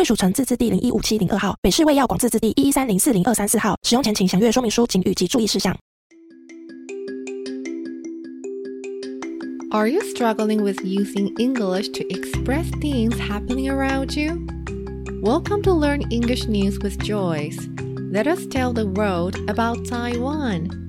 贵属城自治地零一五七零二号，北市卫药广自治地一一三零四零二三四号。使用前请详阅说明书、请语及注意事项。Are you struggling with using English to express things happening around you? Welcome to Learn English News with Joyce. Let us tell the world about Taiwan.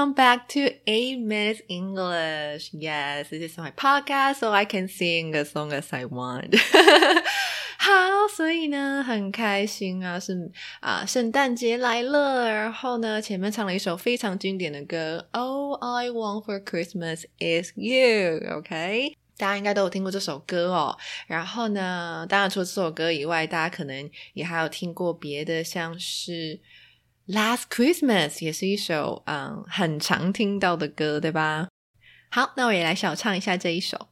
welcome back to 8 Minutes English. Yes, this is my podcast, so I can sing as long as I want. 好，所以呢，很开心啊，是啊，圣诞节来了。然后呢，前面唱了一首非常经典的歌，All I Want for Christmas is You。OK，大家应该都有听过这首歌哦。然后呢，当然除了这首歌以外，大家可能也还有听过别的，像是。Last Christmas 也是一首嗯很常听到的歌，对吧？好，那我也来小唱一下这一首。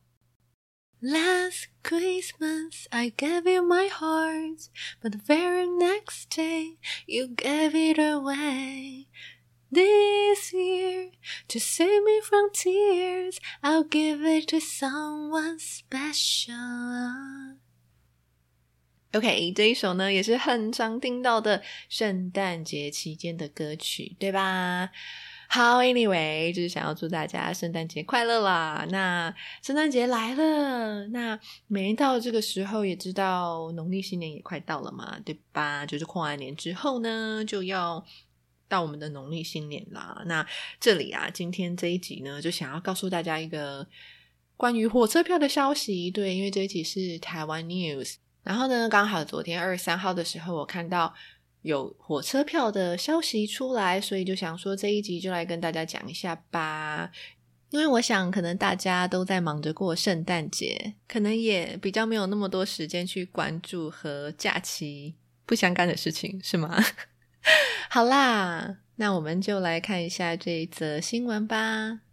Last Christmas I gave you my heart, but the very next day you gave it away. This year, to save me from tears, I'll give it to someone special. OK，这一首呢也是很常听到的圣诞节期间的歌曲，对吧？好，Anyway，就是想要祝大家圣诞节快乐啦。那圣诞节来了，那每到这个时候，也知道农历新年也快到了嘛，对吧？就是过完年之后呢，就要到我们的农历新年啦。那这里啊，今天这一集呢，就想要告诉大家一个关于火车票的消息。对，因为这一集是台湾 News，然后呢，刚好昨天二十三号的时候，我看到。有火车票的消息出来，所以就想说这一集就来跟大家讲一下吧。因为我想，可能大家都在忙着过圣诞节，可能也比较没有那么多时间去关注和假期不相干的事情，是吗？好啦，那我们就来看一下这一则新闻吧。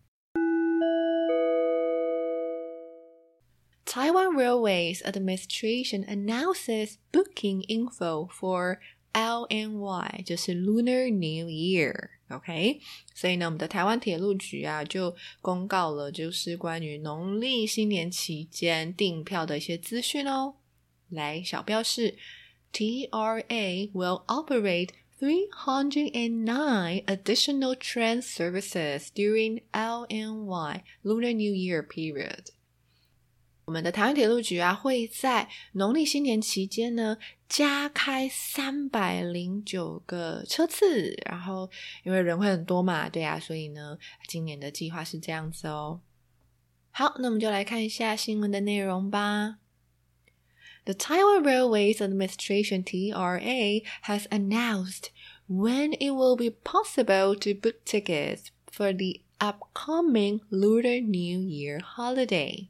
Taiwan Railways Administration announces booking info for LNY，就是 Lunar New Year。OK，所以呢，我们的台湾铁路局啊就公告了，就是关于农历新年期间订票的一些资讯哦。来，小标示，TRA will operate 309 additional train services during LNY Lunar New Year period。我们的台湾铁路局啊，会在农历新年期间呢，加开三百零九个车次。然后，因为人会很多嘛，对啊，所以呢，今年的计划是这样子哦。好，那我们就来看一下新闻的内容吧。The Taiwan Railways Administration (TRA) has announced when it will be possible to book tickets for the upcoming Lunar New Year holiday.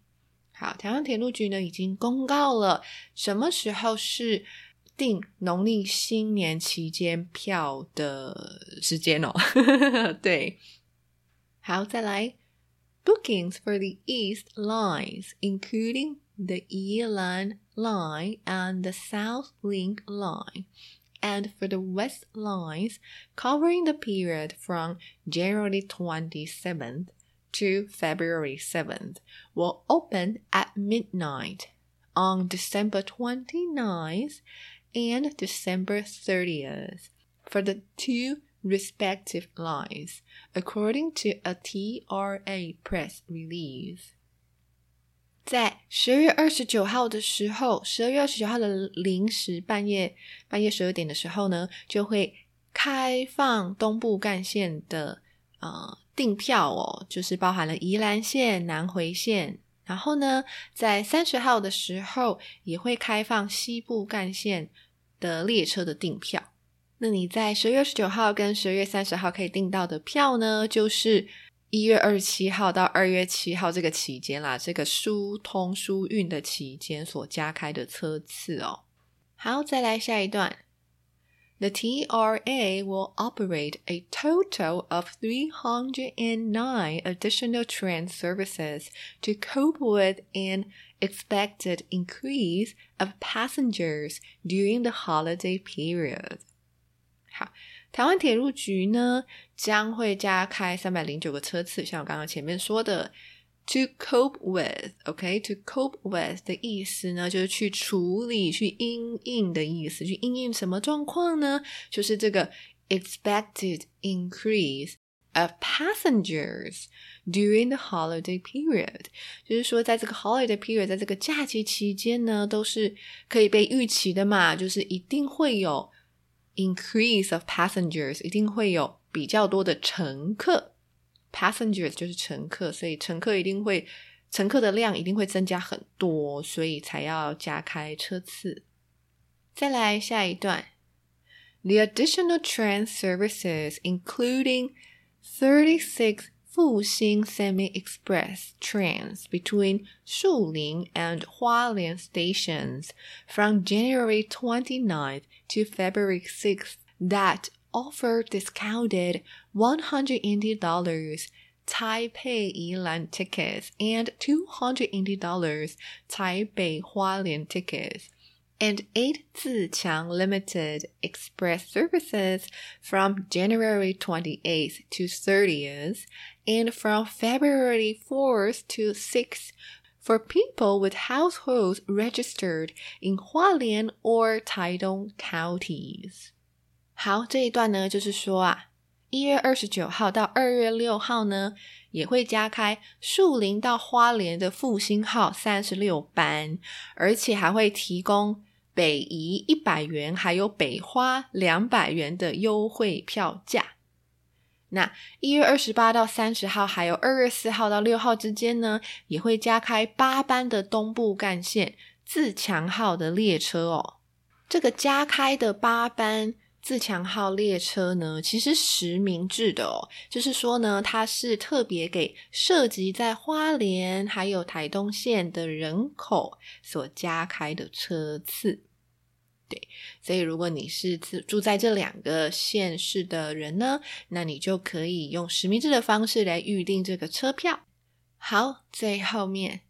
好，台湾铁路局呢已经公告了什么时候是订农历新年期间票的时间哦。对，好，再来 bookings for the East lines, including the E Line line and the South Link line. and for the West Lines, covering the period from January 27th to February 7th will open at midnight on December 29th and December 30th for the two respective lines, according to a TRA press release. 在十月二十九号的时候，十月二十九号的零时半夜半夜十二点的时候呢，就会开放东部干线的呃订票哦，就是包含了宜兰线、南回线。然后呢，在三十号的时候也会开放西部干线的列车的订票。那你在十月二十九号跟十月三十号可以订到的票呢，就是一月二十七号到二月七号这个期间啦，这个疏通疏运的期间所加开的车次哦。好，再来下一段。the TRA will operate a total of 309 additional train services to cope with an expected increase of passengers during the holiday period. 好，台湾铁路局呢将会加开三百零九个车次，像我刚刚前面说的，to cope with，OK，to cope with 的意思呢，就是去处理、去因应的意思。去因应什么状况呢？就是这个 expected increase of passengers during the holiday period，就是说在这个 holiday period，在这个假期期间呢，都是可以被预期的嘛，就是一定会有 increase of passengers，一定会有比较多的乘客。passengers 就是乘客，所以乘客一定会乘客的量一定会增加很多，所以才要加开车次。再来下一段，The additional train services, including 36 Fuxing Semi Express trains between Shuling and Hualien stations from January 29th to February 6th that offer discounted $180 Taipei Yilan tickets and $280 Taipei Hualien tickets and eight Ziqiang Limited Express services from January 28th to 30th and from February 4th to 6th for people with households registered in Hualien or Taidong counties. 好，这一段呢，就是说啊，一月二十九号到二月六号呢，也会加开树林到花莲的复兴号三十六班，而且还会提供北移一百元，还有北花两百元的优惠票价。那一月二十八到三十号，还有二月四号到六号之间呢，也会加开八班的东部干线自强号的列车哦。这个加开的八班自强号列车呢，其实实名制的哦，就是说呢，它是特别给涉及在花莲还有台东县的人口所加开的车次。对，所以如果你是住在这两个县市的人呢，那你就可以用实名制的方式来预定这个车票。好，最后面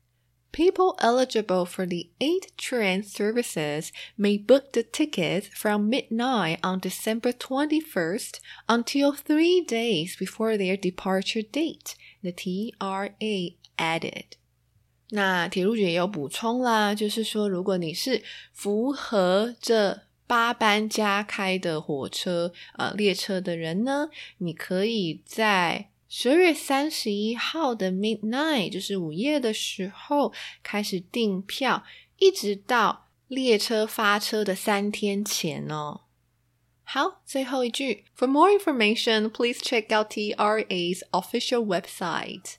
People eligible for the eight train services may book the tickets from midnight on December 21st until three days before their departure date, the TRA added. 那铁路局也有补充啦，就是说，如果你是符合这八班加开的火车呃列车的人呢，你可以在十二月三十一号的 midnight，就是午夜的时候开始订票，一直到列车发车的三天前哦。好，最后一句，For more information, please check out TRA's official website.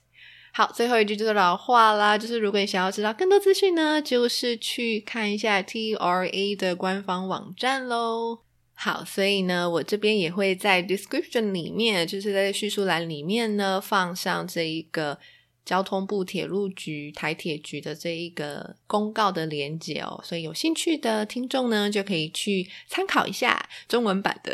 好，最后一句就是老话啦，就是如果你想要知道更多资讯呢，就是去看一下 TRA 的官方网站喽。好，所以呢，我这边也会在 description 里面，就是在叙述栏里面呢，放上这一个交通部铁路局台铁局的这一个公告的连接哦，所以有兴趣的听众呢，就可以去参考一下中文版的，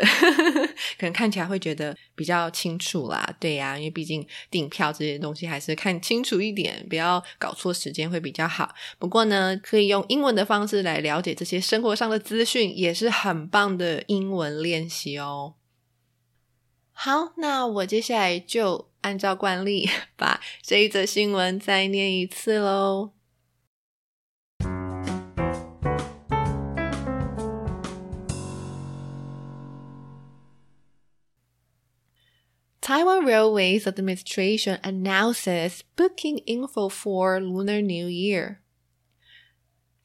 可能看起来会觉得比较清楚啦。对呀，因为毕竟订票这些东西还是看清楚一点，不要搞错时间会比较好。不过呢，可以用英文的方式来了解这些生活上的资讯，也是很棒的英文练习哦。好，那我接下来就按照惯例把这一则新闻再念一次喽。Taiwan Railways Administration announces booking info for Lunar New Year.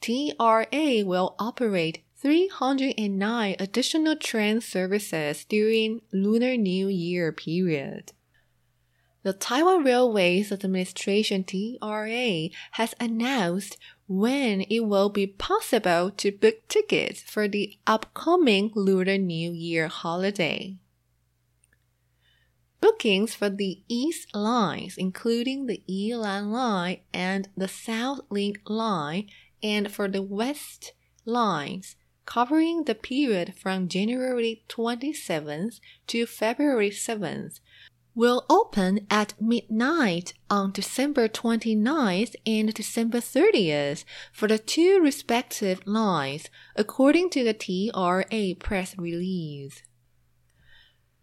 TRA will operate 309 additional train services during Lunar New Year period. The Taiwan Railways Administration TRA has announced when it will be possible to book tickets for the upcoming Lunar New Year holiday. Bookings for the East lines, including the Yilan line and the South Link line, and for the West lines, covering the period from January 27th to February 7th, will open at midnight on December 29th and December 30th for the two respective lines, according to the TRA press release.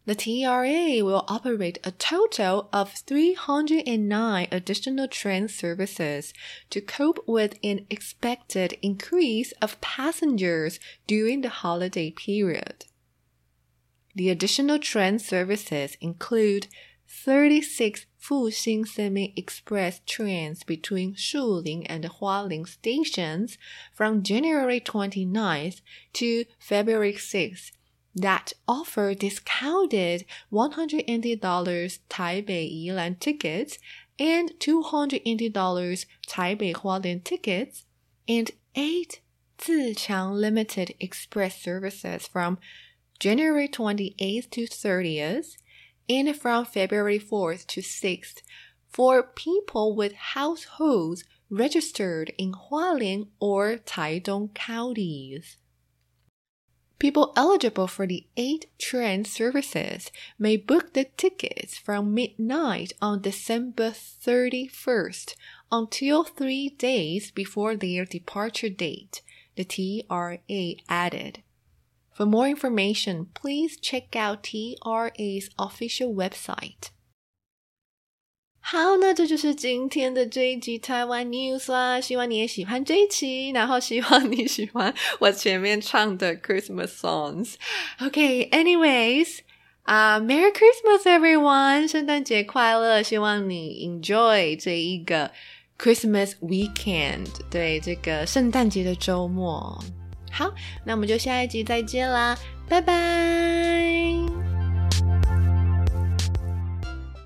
The TRA will operate a total of 309 additional train services to cope with an expected increase of passengers during the holiday period. The additional train services include 36 Fuxing Semi Express trains between Shuling and Hualien stations from January 29th to February 6th that offer discounted $180 Taipei Yilan tickets and $280 Taipei Hualien tickets, and eight Ziqiang Limited Express services from January 28th to 30th and from February 4th to 6th for people with households registered in Hualien or Taidong counties. People eligible for the eight train services may book the tickets from midnight on December 31st until three days before their departure date, the TRA added. For more information, please check out TRA's official website. 好，那这就是今天的这一集台湾 news 啦。希望你也喜欢这一期，然后希望你喜欢我前面唱的 Christmas songs。OK，anyways，、okay, 啊、uh,，Merry Christmas everyone，圣诞节快乐！希望你 enjoy 这一个 Christmas weekend，对这个圣诞节的周末。好那我们就下一集再见啦拜拜。